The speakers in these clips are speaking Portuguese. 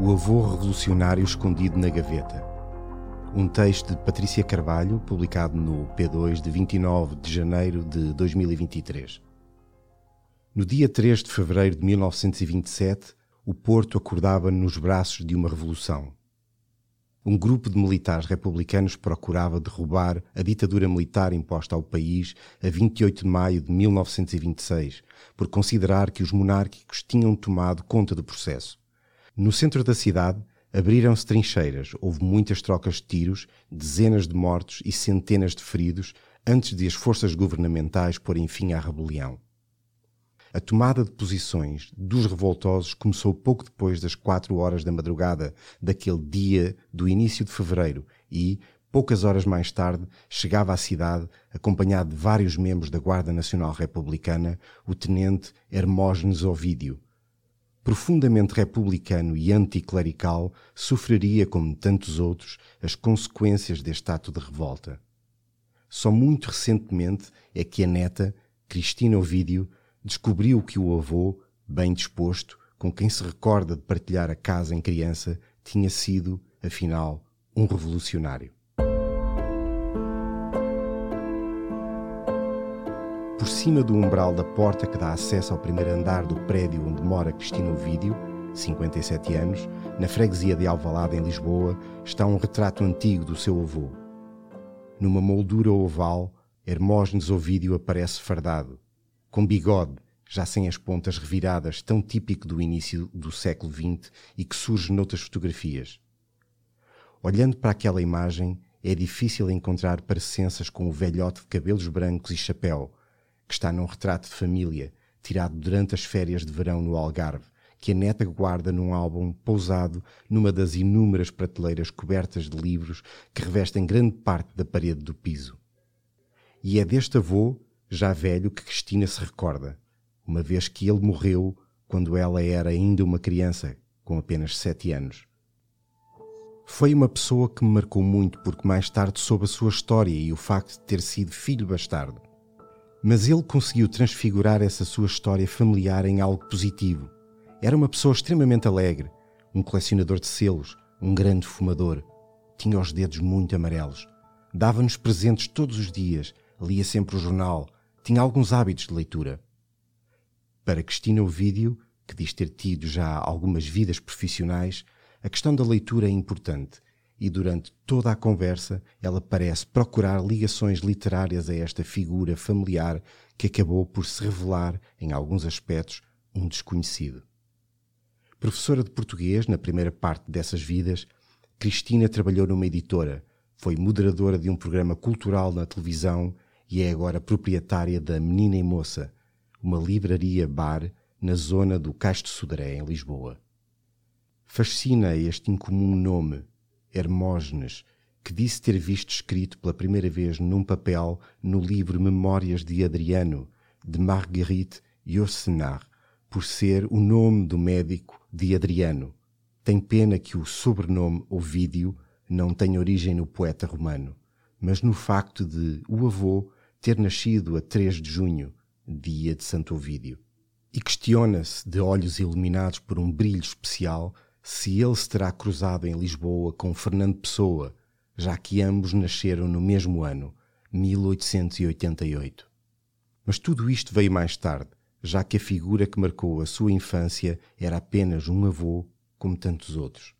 O avô revolucionário escondido na gaveta. Um texto de Patrícia Carvalho, publicado no P2 de 29 de janeiro de 2023. No dia 3 de fevereiro de 1927, o Porto acordava nos braços de uma revolução. Um grupo de militares republicanos procurava derrubar a ditadura militar imposta ao país a 28 de maio de 1926, por considerar que os monárquicos tinham tomado conta do processo. No centro da cidade, abriram-se trincheiras, houve muitas trocas de tiros, dezenas de mortos e centenas de feridos antes de as forças governamentais porem fim à rebelião. A tomada de posições dos revoltosos começou pouco depois das quatro horas da madrugada daquele dia do início de fevereiro e, poucas horas mais tarde, chegava à cidade, acompanhado de vários membros da Guarda Nacional Republicana, o tenente Hermógenes Ovídio. Profundamente republicano e anticlerical, sofreria, como tantos outros, as consequências deste ato de revolta. Só muito recentemente é que a neta, Cristina Ovídio, descobriu que o avô, bem disposto, com quem se recorda de partilhar a casa em criança, tinha sido, afinal, um revolucionário. Por cima do umbral da porta que dá acesso ao primeiro andar do prédio onde mora Cristina Ovídio, 57 anos, na freguesia de Alvalade, em Lisboa, está um retrato antigo do seu avô. Numa moldura oval, Hermógenes Ovídio aparece fardado, com bigode, já sem as pontas reviradas, tão típico do início do século XX e que surge noutras fotografias. Olhando para aquela imagem, é difícil encontrar parecenças com o velhote de cabelos brancos e chapéu, que está num retrato de família, tirado durante as férias de verão no Algarve, que a neta guarda num álbum pousado numa das inúmeras prateleiras cobertas de livros que revestem grande parte da parede do piso. E é deste avô já velho, que Cristina se recorda, uma vez que ele morreu quando ela era ainda uma criança, com apenas sete anos. Foi uma pessoa que me marcou muito porque mais tarde soube a sua história e o facto de ter sido filho bastardo. Mas ele conseguiu transfigurar essa sua história familiar em algo positivo. Era uma pessoa extremamente alegre, um colecionador de selos, um grande fumador. Tinha os dedos muito amarelos. Dava-nos presentes todos os dias, lia sempre o jornal, tinha alguns hábitos de leitura. Para Cristina Ovídio, que diz ter tido já algumas vidas profissionais, a questão da leitura é importante e durante toda a conversa ela parece procurar ligações literárias a esta figura familiar que acabou por se revelar, em alguns aspectos, um desconhecido. Professora de português na primeira parte dessas vidas, Cristina trabalhou numa editora, foi moderadora de um programa cultural na televisão e é agora proprietária da Menina e Moça, uma livraria-bar na zona do Castro Sodré, em Lisboa. Fascina este incomum nome, Hermógenes, que disse ter visto escrito pela primeira vez num papel no livro Memórias de Adriano, de Marguerite Yourcenar, por ser o nome do médico de Adriano. Tem pena que o sobrenome Ovídio não tenha origem no poeta romano, mas no facto de o avô ter nascido a 3 de junho, dia de Santo Ovídio. E questiona-se, de olhos iluminados por um brilho especial, se ele se terá cruzado em Lisboa com Fernando Pessoa, já que ambos nasceram no mesmo ano, 1888. Mas tudo isto veio mais tarde, já que a figura que marcou a sua infância era apenas um avô, como tantos outros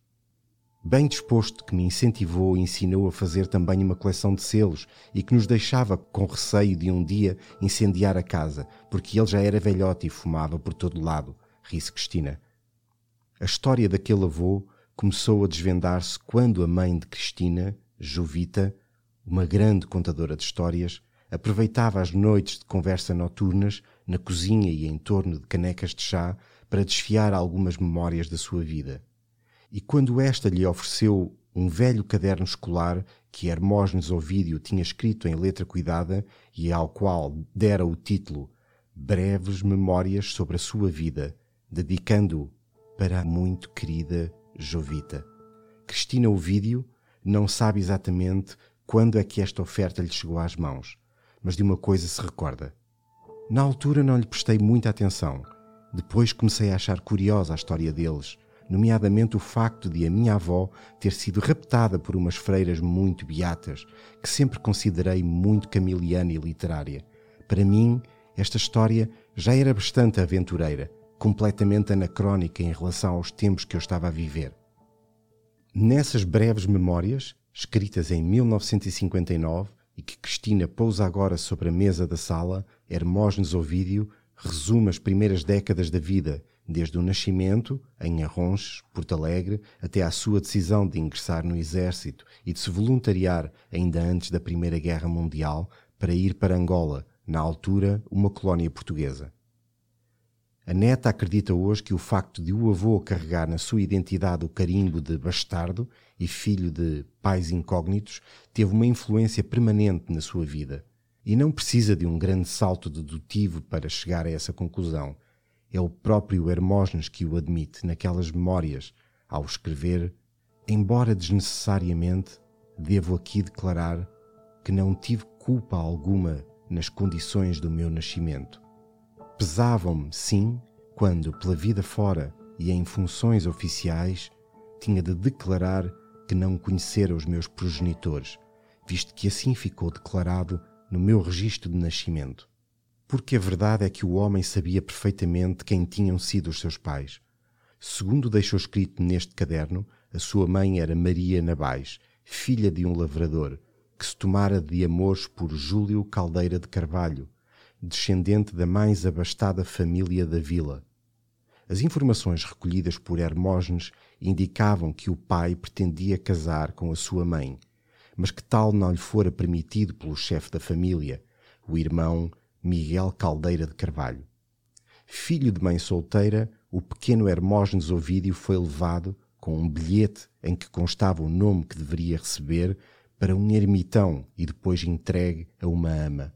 bem disposto, que me incentivou e ensinou a fazer também uma coleção de selos e que nos deixava com receio de um dia incendiar a casa, porque ele já era velhote e fumava por todo lado, ri-se Cristina. A história daquele avô começou a desvendar-se quando a mãe de Cristina, Jovita, uma grande contadora de histórias, aproveitava as noites de conversa noturnas na cozinha e em torno de canecas de chá para desfiar algumas memórias da sua vida. E quando esta lhe ofereceu um velho caderno escolar que Hermógenes Ovídio tinha escrito em letra cuidada e ao qual dera o título Breves Memórias sobre a sua vida, dedicando-o para a muito querida Jovita. Cristina Ovídio não sabe exatamente quando é que esta oferta lhe chegou às mãos, mas de uma coisa se recorda. Na altura não lhe prestei muita atenção. Depois comecei a achar curiosa a história deles, nomeadamente o facto de a minha avó ter sido raptada por umas freiras muito beatas, que sempre considerei muito camiliana e literária. Para mim, esta história já era bastante aventureira, completamente anacrónica em relação aos tempos que eu estava a viver. Nessas breves memórias, escritas em 1959 e que Cristina pousa agora sobre a mesa da sala, Hermógenes Ovídio resume as primeiras décadas da vida, desde o nascimento, em Arronches, Porto Alegre, até à sua decisão de ingressar no exército e de se voluntariar ainda antes da Primeira Guerra Mundial para ir para Angola, na altura uma colónia portuguesa. A neta acredita hoje que o facto de o avô carregar na sua identidade o carimbo de bastardo e filho de pais incógnitos teve uma influência permanente na sua vida. E não precisa de um grande salto dedutivo para chegar a essa conclusão. É o próprio Hermógenes que o admite naquelas memórias, ao escrever: Embora desnecessariamente, devo aqui declarar que não tive culpa alguma nas condições do meu nascimento Pesavam-me, sim, quando, pela vida fora e em funções oficiais, tinha de declarar que não conhecera os meus progenitores, visto que assim ficou declarado no meu registro de nascimento. Porque a verdade é que o homem sabia perfeitamente quem tinham sido os seus pais. Segundo deixou escrito neste caderno, a sua mãe era Maria Nabais, filha de um lavrador, que se tomara de amores por Júlio Caldeira de Carvalho, descendente da mais abastada família da vila. As informações recolhidas por Hermógenes indicavam que o pai pretendia casar com a sua mãe, mas que tal não lhe fora permitido pelo chefe da família, o irmão Miguel Caldeira de Carvalho. Filho de mãe solteira, o pequeno Hermógenes Ovídio foi levado, com um bilhete em que constava o nome que deveria receber, para um ermitão e depois entregue a uma ama.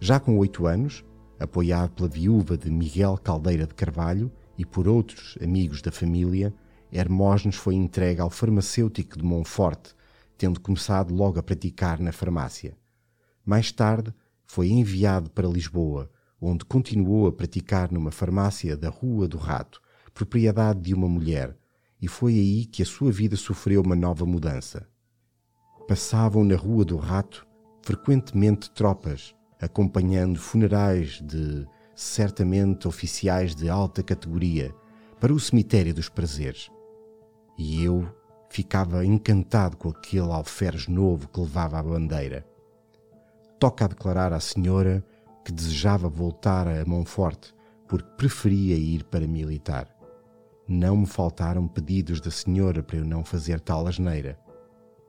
Já com oito anos, apoiado pela viúva de Miguel Caldeira de Carvalho e por outros amigos da família, Hermógenes foi entregue ao farmacêutico de Monforte, tendo começado logo a praticar na farmácia. Mais tarde, foi enviado para Lisboa, onde continuou a praticar numa farmácia da Rua do Rato, propriedade de uma mulher, e foi aí que a sua vida sofreu uma nova mudança. Passavam na Rua do Rato frequentemente tropas, acompanhando funerais de certamente oficiais de alta categoria para o cemitério dos prazeres. E eu ficava encantado com aquele alferes novo que levava a bandeira. Toca a declarar à senhora que desejava voltar a Monforte porque preferia ir para militar. Não me faltaram pedidos da senhora para eu não fazer tal asneira.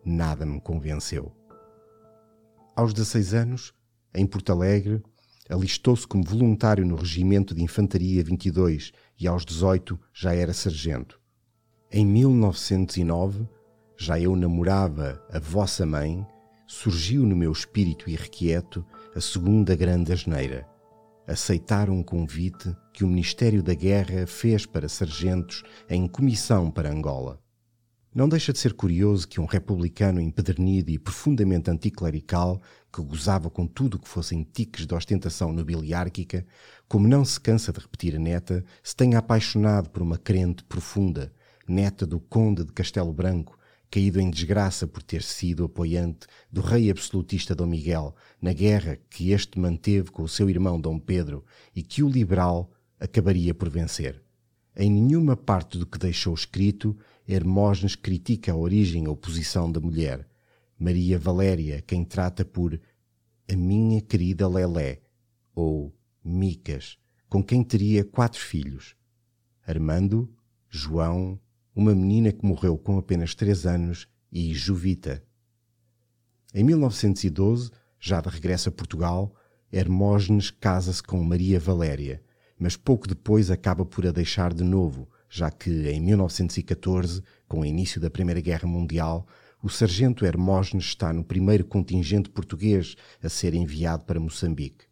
Nada me convenceu. Aos 16 anos, em Porto Alegre, alistou-se como voluntário no Regimento de Infantaria 22 e aos 18 já era sargento. Em 1909, já eu namorava a vossa mãe, surgiu no meu espírito irrequieto a segunda grande asneira. Aceitar um convite que o Ministério da Guerra fez para sargentos em comissão para Angola. Não deixa de ser curioso que um republicano empedernido e profundamente anticlerical, que gozava com tudo o que fossem tiques de ostentação nobiliárquica, como não se cansa de repetir a neta, se tenha apaixonado por uma crente profunda, neta do conde de Castelo Branco, caído em desgraça por ter sido apoiante do rei absolutista Dom Miguel na guerra que este manteve com o seu irmão Dom Pedro e que o liberal acabaria por vencer. Em nenhuma parte do que deixou escrito Hermógenes critica a origem ou posição da mulher. Maria Valéria, quem trata por a minha querida Lelé, ou Micas, com quem teria quatro filhos. Armando, João, uma menina que morreu com apenas três anos, e Juvita. Em 1912, já de regresso a Portugal, Hermógenes casa-se com Maria Valéria, mas pouco depois acaba por a deixar de novo, já que em 1914, com o início da Primeira Guerra Mundial, o sargento Hermógenes está no primeiro contingente português a ser enviado para Moçambique.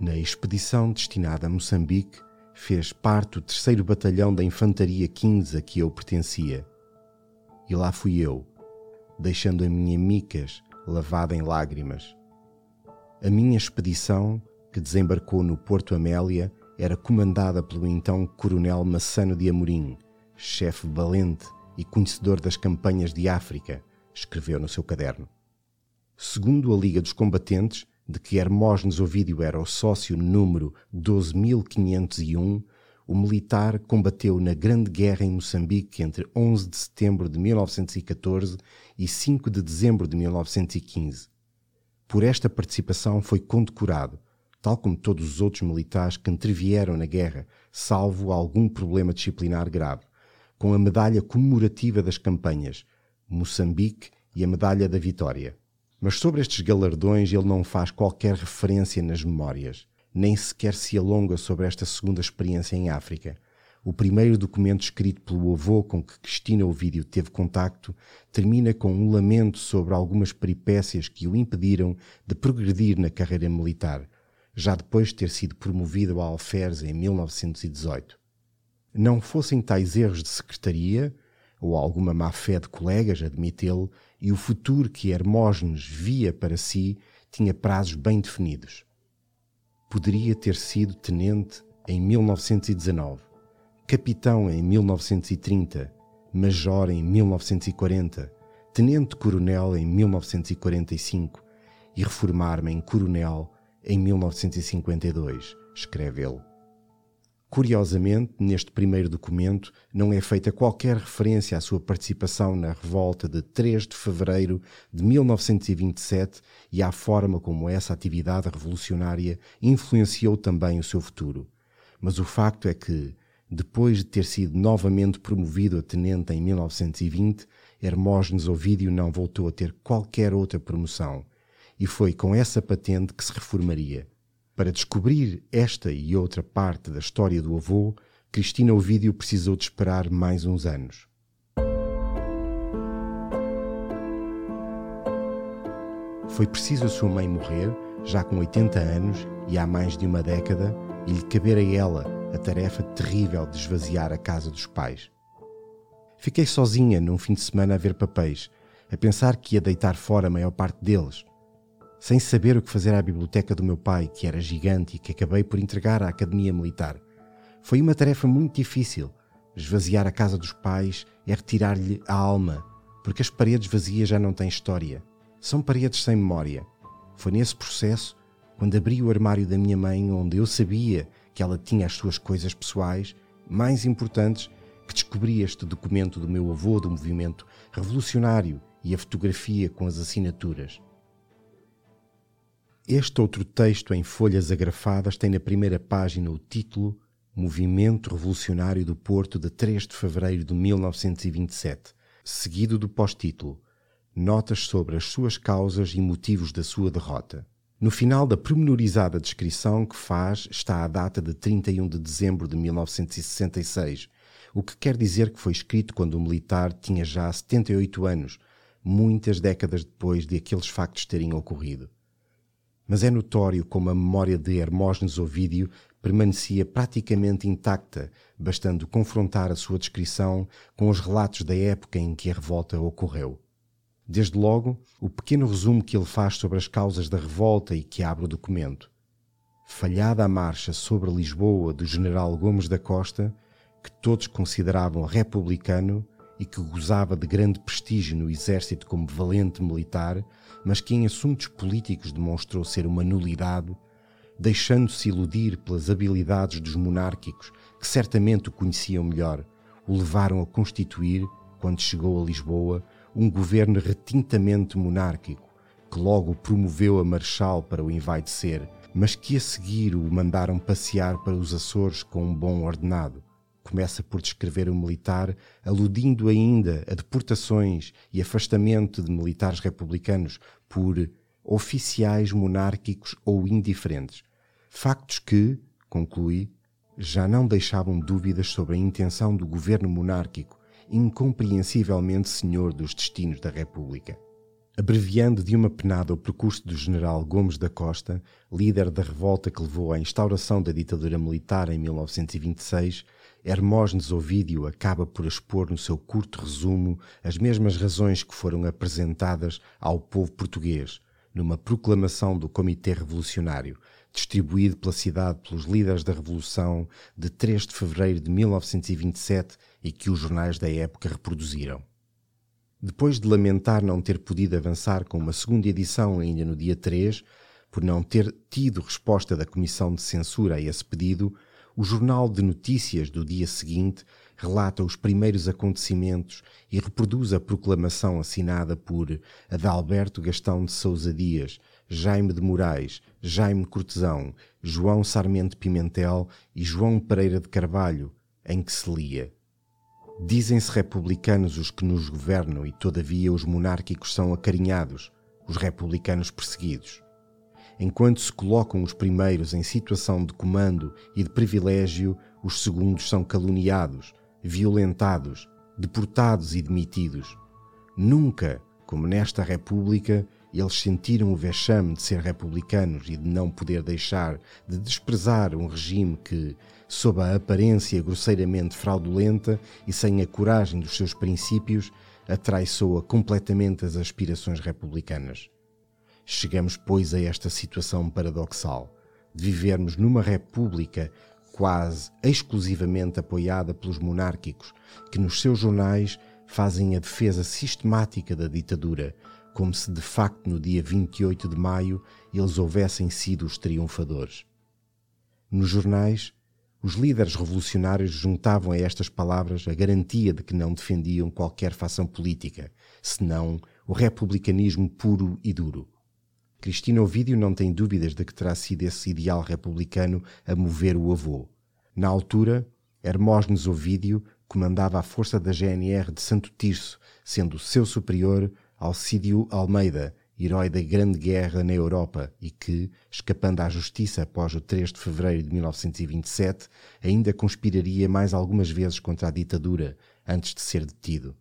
Na expedição destinada a Moçambique, fez parte do terceiro batalhão da Infantaria 15 a que eu pertencia. E lá fui eu, deixando a minha micas lavada em lágrimas. A minha expedição, que desembarcou no Porto Amélia, era comandada pelo então Coronel Massano de Amorim, chefe valente e conhecedor das campanhas de África, escreveu no seu caderno. Segundo a Liga dos Combatentes, de que Hermógenes Ovídio era o sócio número 12.501, o militar combateu na Grande Guerra em Moçambique entre 11 de setembro de 1914 e 5 de dezembro de 1915. Por esta participação foi condecorado, tal como todos os outros militares que intervieram na guerra, salvo algum problema disciplinar grave, com a medalha comemorativa das campanhas, Moçambique e a medalha da Vitória. Mas sobre estes galardões ele não faz qualquer referência nas memórias nem sequer se alonga sobre esta segunda experiência em África. O primeiro documento escrito pelo avô com que Cristina Ovídio teve contacto termina com um lamento sobre algumas peripécias que o impediram de progredir na carreira militar, já depois de ter sido promovido a alferes em 1918. Não fossem tais erros de secretaria, ou alguma má-fé de colegas, admitê-lo, e o futuro que Hermógenes via para si tinha prazos bem definidos poderia ter sido tenente em 1919, capitão em 1930, major em 1940, tenente-coronel em 1945 e reformar-me em coronel em 1952, escreve ele. Curiosamente, neste primeiro documento não é feita qualquer referência à sua participação na revolta de 3 de fevereiro de 1927 e à forma como essa atividade revolucionária influenciou também o seu futuro. Mas o facto é que, depois de ter sido novamente promovido a tenente em 1920, Hermógenes Ovídio não voltou a ter qualquer outra promoção, e foi com essa patente que se reformaria. Para descobrir esta e outra parte da história do avô, Cristina Ovídio precisou de esperar mais uns anos. Foi preciso a sua mãe morrer, já com 80 anos e há mais de uma década, e lhe caber a ela a tarefa terrível de esvaziar a casa dos pais. Fiquei sozinha num fim de semana a ver papéis, a pensar que ia deitar fora a maior parte deles sem saber o que fazer à biblioteca do meu pai, que era gigante e que acabei por entregar à Academia Militar. Foi uma tarefa muito difícil. Esvaziar a casa dos pais é retirar-lhe a alma, porque as paredes vazias já não têm história. São paredes sem memória. Foi nesse processo, quando abri o armário da minha mãe, onde eu sabia que ela tinha as suas coisas pessoais mais importantes, que descobri este documento do meu avô do movimento revolucionário e a fotografia com as assinaturas. Este outro texto em folhas agrafadas tem na primeira página o título Movimento Revolucionário do Porto de 3 de fevereiro de 1927, seguido do pós-título Notas sobre as suas causas e motivos da sua derrota. No final da promenorizada descrição que faz está a data de 31 de dezembro de 1966, o que quer dizer que foi escrito quando o militar tinha já 78 anos, muitas décadas depois de aqueles factos terem ocorrido mas é notório como a memória de Hermógenes Ovídio permanecia praticamente intacta, bastando confrontar a sua descrição com os relatos da época em que a revolta ocorreu. Desde logo, o pequeno resumo que ele faz sobre as causas da revolta e que abre o documento. Falhada a marcha sobre Lisboa do general Gomes da Costa, que todos consideravam republicano e que gozava de grande prestígio no exército como valente militar, mas que em assuntos políticos demonstrou ser uma nulidade, deixando-se iludir pelas habilidades dos monárquicos, que certamente o conheciam melhor, o levaram a constituir, quando chegou a Lisboa, um governo retintamente monárquico, que logo promoveu a Marechal para o envaidecer, mas que a seguir o mandaram passear para os Açores com um bom ordenado começa por descrever o militar, aludindo ainda a deportações e afastamento de militares republicanos por oficiais monárquicos ou indiferentes. Factos que, conclui, já não deixavam dúvidas sobre a intenção do governo monárquico, incompreensivelmente senhor dos destinos da República. Abreviando de uma penada o percurso do general Gomes da Costa, líder da revolta que levou à instauração da ditadura militar em 1926, Hermógenes Ovídio acaba por expor no seu curto resumo as mesmas razões que foram apresentadas ao povo português numa proclamação do Comitê Revolucionário, distribuído pela cidade pelos líderes da Revolução de 3 de fevereiro de 1927 e que os jornais da época reproduziram. Depois de lamentar não ter podido avançar com uma segunda edição ainda no dia 3, por não ter tido resposta da Comissão de Censura a esse pedido, o Jornal de Notícias do dia seguinte relata os primeiros acontecimentos e reproduz a proclamação assinada por Adalberto Gastão de Sousa Dias, Jaime de Moraes, Jaime Cortesão, João Sarmento Pimentel e João Pereira de Carvalho, em que se lia: Dizem-se republicanos os que nos governam e, todavia, os monárquicos são acarinhados, os republicanos perseguidos. Enquanto se colocam os primeiros em situação de comando e de privilégio, os segundos são caluniados, violentados, deportados e demitidos. Nunca, como nesta República, eles sentiram o vexame de ser republicanos e de não poder deixar de desprezar um regime que, sob a aparência grosseiramente fraudulenta e sem a coragem dos seus princípios, atraiçoa completamente as aspirações republicanas. Chegamos, pois, a esta situação paradoxal de vivermos numa república quase exclusivamente apoiada pelos monárquicos, que nos seus jornais fazem a defesa sistemática da ditadura, como se de facto no dia 28 de maio eles houvessem sido os triunfadores. Nos jornais, os líderes revolucionários juntavam a estas palavras a garantia de que não defendiam qualquer fação política, senão o republicanismo puro e duro. Cristina Ovídio não tem dúvidas de que terá sido esse ideal republicano a mover o avô. Na altura, Hermógenes Ovídio comandava a força da GNR de Santo Tirso, sendo seu superior Alcídio Almeida, herói da Grande Guerra na Europa e que, escapando à justiça após o 3 de fevereiro de 1927, ainda conspiraria mais algumas vezes contra a ditadura antes de ser detido.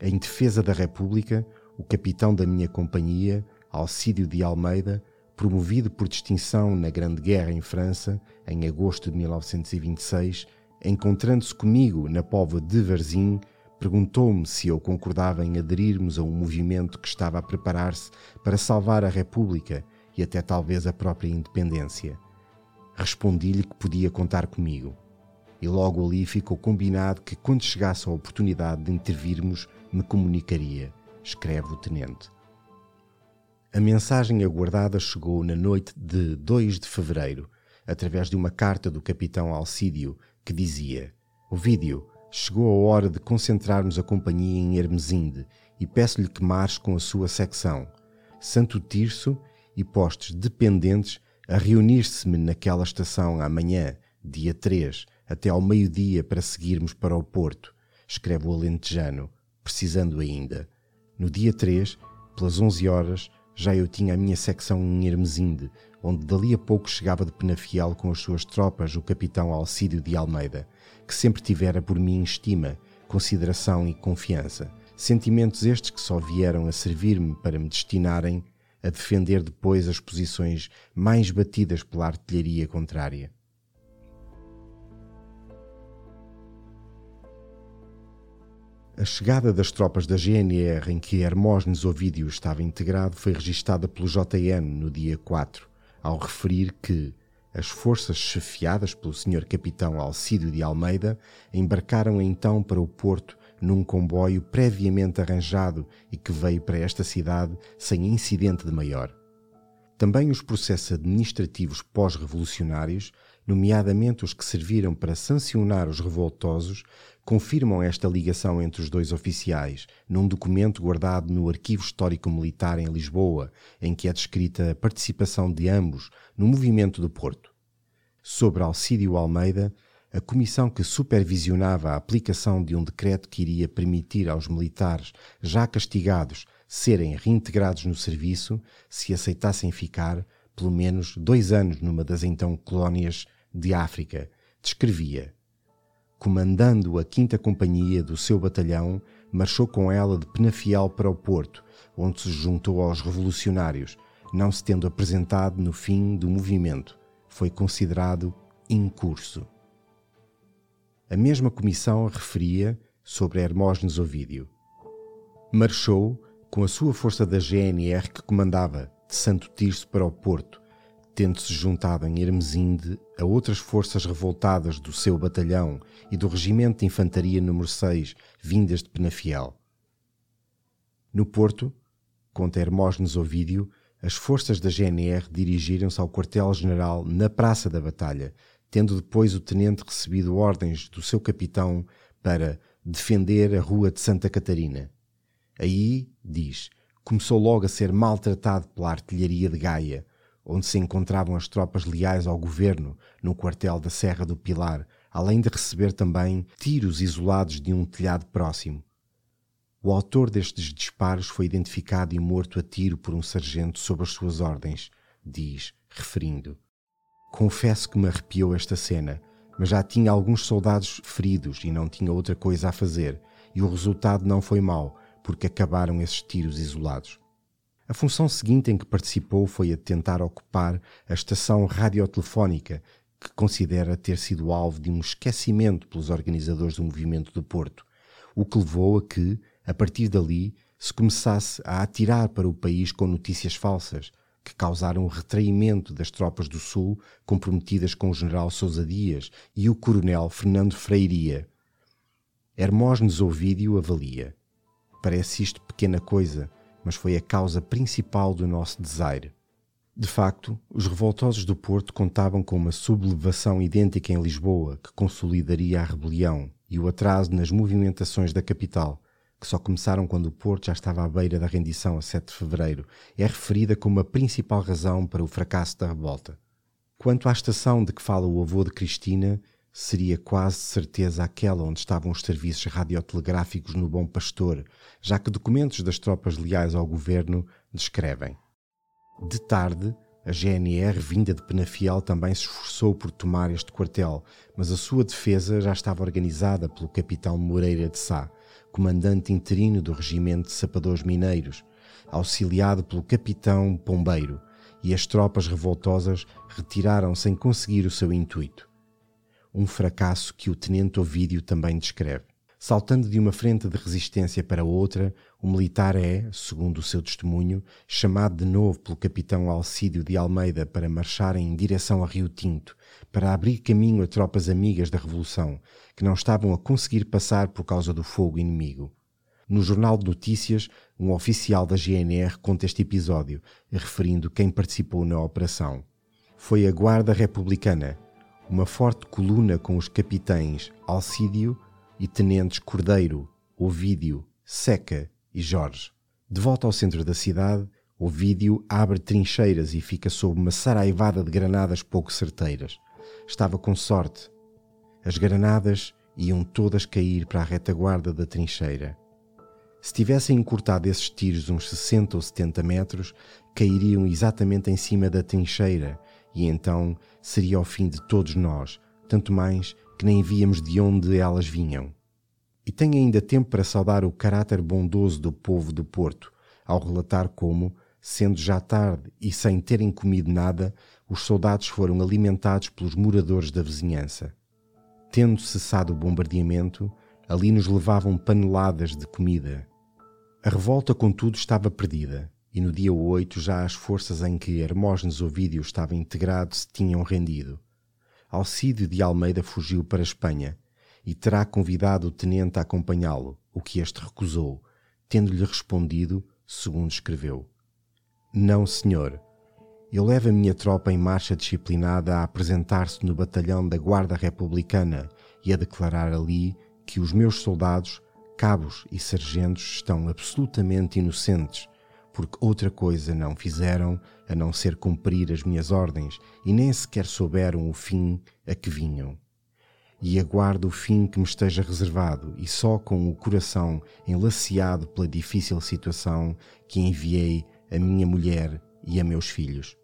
Em defesa da República, o capitão da minha companhia, Alcídio de Almeida, promovido por distinção na Grande Guerra em França, em agosto de 1926, encontrando-se comigo na povo de Varzim, perguntou-me se eu concordava em aderirmos a um movimento que estava a preparar-se para salvar a República e até talvez a própria independência. Respondi-lhe que podia contar comigo. E logo ali ficou combinado que, quando chegasse a oportunidade de intervirmos, me comunicaria, escreve o tenente. A mensagem aguardada chegou na noite de 2 de fevereiro, através de uma carta do capitão Alcídio, que dizia: Ovídio, chegou a hora de concentrarmos a companhia em Hermesinde e peço-lhe que marche com a sua secção, Santo Tirso e postos dependentes a reunir-se-me naquela estação amanhã, dia 3, até ao meio-dia para seguirmos para o Porto, escreve o Alentejano, precisando ainda. No dia 3, pelas 11 horas, já eu tinha a minha secção em Hermesinde, onde dali a pouco chegava de Penafiel com as suas tropas o capitão Alcídio de Almeida, que sempre tivera por mim estima, consideração e confiança. Sentimentos estes que só vieram a servir-me para me destinarem a defender depois as posições mais batidas pela artilharia contrária. A chegada das tropas da GNR em que Hermógenes Ovídio estava integrado foi registada pelo JN no dia 4, ao referir que as forças chefiadas pelo Sr. Capitão Alcídio de Almeida embarcaram então para o Porto num comboio previamente arranjado e que veio para esta cidade sem incidente de maior. Também os processos administrativos pós-revolucionários, nomeadamente os que serviram para sancionar os revoltosos, confirmam esta ligação entre os dois oficiais num documento guardado no Arquivo Histórico Militar em Lisboa, em que é descrita a participação de ambos no movimento do Porto. Sobre Alcídio Almeida, a comissão que supervisionava a aplicação de um decreto que iria permitir aos militares já castigados serem reintegrados no serviço se aceitassem ficar pelo menos dois anos numa das então colónias de África, descrevia comandando a quinta companhia do seu batalhão, marchou com ela de Penafiel para o Porto, onde se juntou aos revolucionários, não se tendo apresentado no fim do movimento. Foi considerado incurso. A mesma comissão referia sobre Hermógenes Ovídio. Marchou com a sua força da GNR que comandava de Santo Tirso para o Porto, tendo-se juntado em Hermesinde a outras forças revoltadas do seu batalhão e do Regimento de Infantaria número 6, vindas de Penafiel. No Porto, conta Hermógenes Ovídio, as forças da GNR dirigiram-se ao quartel-general na Praça da Batalha, tendo depois o tenente recebido ordens do seu capitão para defender a rua de Santa Catarina. Aí, diz, começou logo a ser maltratado pela artilharia de Gaia, onde se encontravam as tropas leais ao governo, no quartel da Serra do Pilar, além de receber também tiros isolados de um telhado próximo. O autor destes disparos foi identificado e morto a tiro por um sargento sob as suas ordens, diz, referindo. Confesso que me arrepiou esta cena, mas já tinha alguns soldados feridos e não tinha outra coisa a fazer, e o resultado não foi mau, porque acabaram esses tiros isolados. A função seguinte em que participou foi a de tentar ocupar a estação radiotelefónica, que considera ter sido alvo de um esquecimento pelos organizadores do movimento do Porto, o que levou a que, a partir dali, se começasse a atirar para o país com notícias falsas, que causaram o retraimento das tropas do Sul comprometidas com o general Sousa Dias e o coronel Fernando Freiria. Hermógenes Ovídio avalia. Parece isto pequena coisa, mas foi a causa principal do nosso desaire. De facto, os revoltosos do Porto contavam com uma sublevação idêntica em Lisboa que consolidaria a rebelião e o atraso nas movimentações da capital, que só começaram quando o Porto já estava à beira da rendição a 7 de fevereiro, é referida como a principal razão para o fracasso da revolta. Quanto à estação de que fala o avô de Cristina, seria quase certeza aquela onde estavam os serviços radiotelegráficos no Bom Pastor, já que documentos das tropas leais ao governo descrevem. De tarde, a GNR, vinda de Penafiel, também se esforçou por tomar este quartel, mas a sua defesa já estava organizada pelo capitão Moreira de Sá, comandante interino do Regimento de Sapadores Mineiros, auxiliado pelo capitão Pombeiro, e as tropas revoltosas retiraram sem conseguir o seu intuito. Um fracasso que o tenente Ovídio também descreve. Saltando de uma frente de resistência para outra, o militar é, segundo o seu testemunho, chamado de novo pelo capitão Alcídio de Almeida para marchar em direção a Rio Tinto, para abrir caminho a tropas amigas da Revolução, que não estavam a conseguir passar por causa do fogo inimigo. No Jornal de Notícias, um oficial da GNR conta este episódio, referindo quem participou na operação. Foi a Guarda Republicana, uma forte coluna com os capitães Alcídio, e tenentes Cordeiro, Ovídio, Seca e Jorge. De volta ao centro da cidade, Ovídio abre trincheiras e fica sob uma saraivada de granadas pouco certeiras. Estava com sorte. As granadas iam todas cair para a retaguarda da trincheira. Se tivessem encurtado esses tiros uns 60 ou 70 metros, cairiam exatamente em cima da trincheira e então seria o fim de todos nós, tanto mais que nem víamos de onde elas vinham. E tenho ainda tempo para saudar o caráter bondoso do povo do Porto, ao relatar como, sendo já tarde e sem terem comido nada, os soldados foram alimentados pelos moradores da vizinhança. Tendo cessado o bombardeamento, ali nos levavam paneladas de comida. A revolta, contudo, estava perdida, e no dia 8 já as forças em que Hermógenes Ovídio estava integrado se tinham rendido. Alcídio de Almeida fugiu para a Espanha e terá convidado o tenente a acompanhá-lo, o que este recusou, tendo-lhe respondido, segundo escreveu: Não, senhor. Eu levo a minha tropa em marcha disciplinada a apresentar-se no batalhão da Guarda Republicana e a declarar ali que os meus soldados, cabos e sargentos, estão absolutamente inocentes porque outra coisa não fizeram a não ser cumprir as minhas ordens e nem sequer souberam o fim a que vinham. E aguardo o fim que me esteja reservado, e só com o coração enlaceado pela difícil situação que enviei a minha mulher e a meus filhos.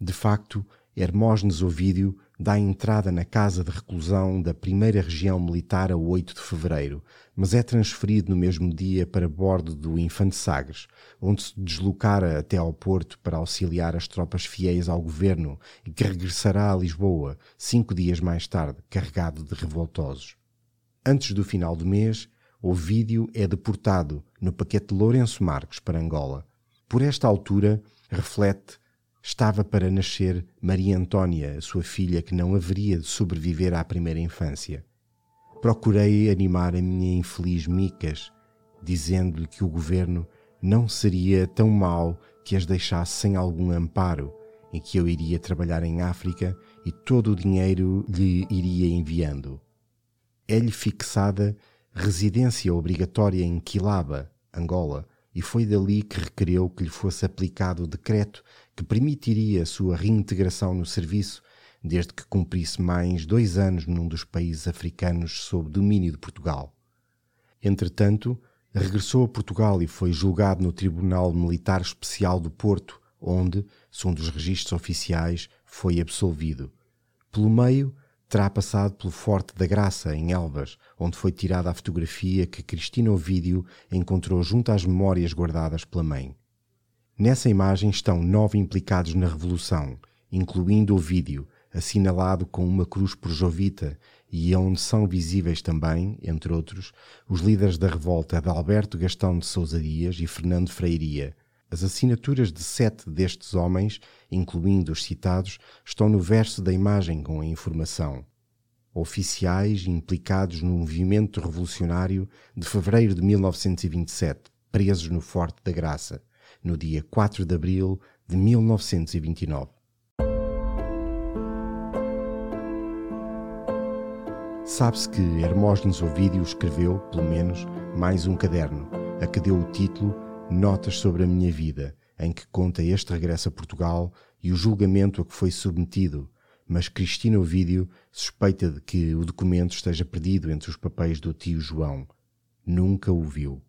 De facto, Hermógenes Ovídio dá entrada na casa de reclusão da primeira região militar a 8 de fevereiro, mas é transferido no mesmo dia para bordo do Infante Sagres, onde se deslocara até ao Porto para auxiliar as tropas fiéis ao governo e que regressará a Lisboa cinco dias mais tarde, carregado de revoltosos. Antes do final do mês, Ovídio é deportado no paquete Lourenço Marques para Angola. Por esta altura, reflete Estava para nascer Maria Antônia, sua filha, que não haveria de sobreviver à primeira infância. Procurei animar a minha infeliz Micas, dizendo-lhe que o governo não seria tão mau que as deixasse sem algum amparo e que eu iria trabalhar em África e todo o dinheiro lhe iria enviando. É-lhe fixada residência obrigatória em Quilaba, Angola, e foi dali que requereu que lhe fosse aplicado o decreto que permitiria a sua reintegração no serviço, desde que cumprisse mais dois anos num dos países africanos sob domínio de Portugal. Entretanto, regressou a Portugal e foi julgado no Tribunal Militar Especial do Porto, onde, segundo os registros oficiais, foi absolvido. Pelo meio, terá passado pelo Forte da Graça, em Elvas, onde foi tirada a fotografia que Cristina Ovídio encontrou junto às memórias guardadas pela mãe. Nessa imagem estão nove implicados na Revolução, incluindo Ovídio, assinalado com uma cruz por Jovita, e onde são visíveis também, entre outros, os líderes da revolta de Alberto Gastão de Sousa Dias e Fernando Freiria, as assinaturas de sete destes homens, incluindo os citados, estão no verso da imagem com a informação. Oficiais implicados no movimento revolucionário de fevereiro de 1927, presos no Forte da Graça, no dia 4 de abril de 1929. Sabe-se que Hermógenes Ovídio escreveu, pelo menos, mais um caderno, a que deu o título Notas sobre a minha vida, em que conta este regresso a Portugal e o julgamento a que foi submetido, mas Cristina Ovídio suspeita de que o documento esteja perdido entre os papéis do tio João. Nunca o viu.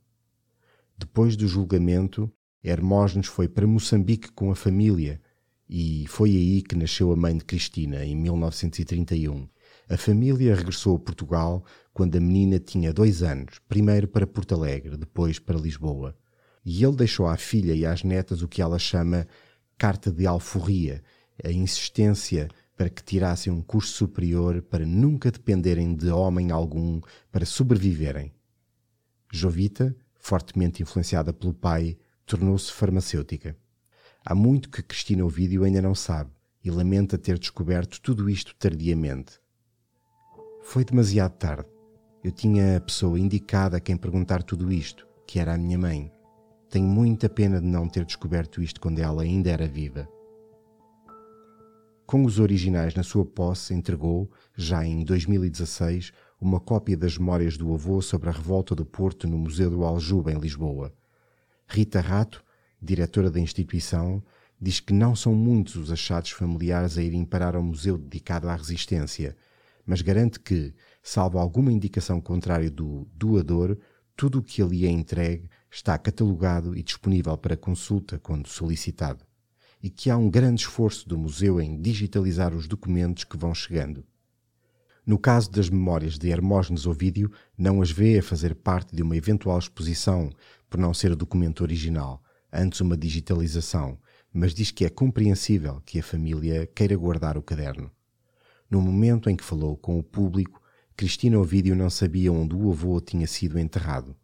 Depois do julgamento, Hermógenes foi para Moçambique com a família e foi aí que nasceu a mãe de Cristina, em 1931. A família regressou a Portugal quando a menina tinha dois anos, primeiro para Porto Alegre, depois para Lisboa e ele deixou à filha e às netas o que ela chama carta de alforria, a insistência para que tirassem um curso superior para nunca dependerem de homem algum para sobreviverem. Jovita, fortemente influenciada pelo pai, tornou-se farmacêutica. Há muito que Cristina Ovídio ainda não sabe e lamenta ter descoberto tudo isto tardiamente. Foi demasiado tarde. Eu tinha a pessoa indicada a quem perguntar tudo isto, que era a minha mãe. Tenho muita pena de não ter descoberto isto quando ela ainda era viva. Com os originais na sua posse, entregou, já em 2016, uma cópia das memórias do avô sobre a revolta do Porto no Museu do Aljuba, em Lisboa. Rita Rato, diretora da instituição, diz que não são muitos os achados familiares a irem parar ao museu dedicado à resistência, mas garante que, salvo alguma indicação contrária do doador, tudo o que ali é entregue está catalogado e disponível para consulta quando solicitado, e que há um grande esforço do museu em digitalizar os documentos que vão chegando. No caso das memórias de Hermógenes Ovídio, não as vê a fazer parte de uma eventual exposição, por não ser o documento original, antes uma digitalização, mas diz que é compreensível que a família queira guardar o caderno. No momento em que falou com o público, Cristina Ovídio não sabia onde o avô tinha sido enterrado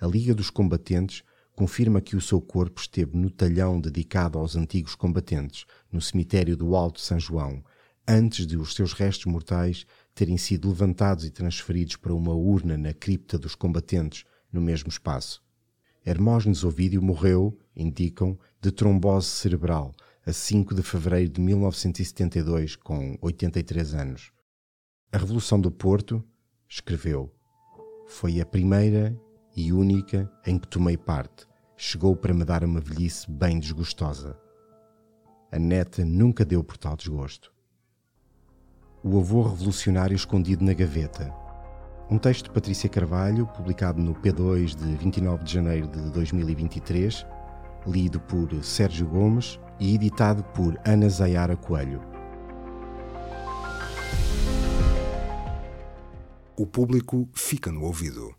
a Liga dos Combatentes confirma que o seu corpo esteve no talhão dedicado aos antigos combatentes, no cemitério do Alto São João, antes de os seus restos mortais terem sido levantados e transferidos para uma urna na cripta dos combatentes, no mesmo espaço. Hermógenes Ovídio morreu, indicam, de trombose cerebral, a 5 de fevereiro de 1972, com 83 anos. A Revolução do Porto, escreveu, foi a primeira e única em que tomei parte, chegou para me dar uma velhice bem desgostosa. A neta nunca deu por tal desgosto. O avô revolucionário escondido na gaveta. Um texto de Patrícia Carvalho, publicado no P2 de 29 de janeiro de 2023, lido por Sérgio Gomes e editado por Ana Zayara Coelho. O público fica no ouvido.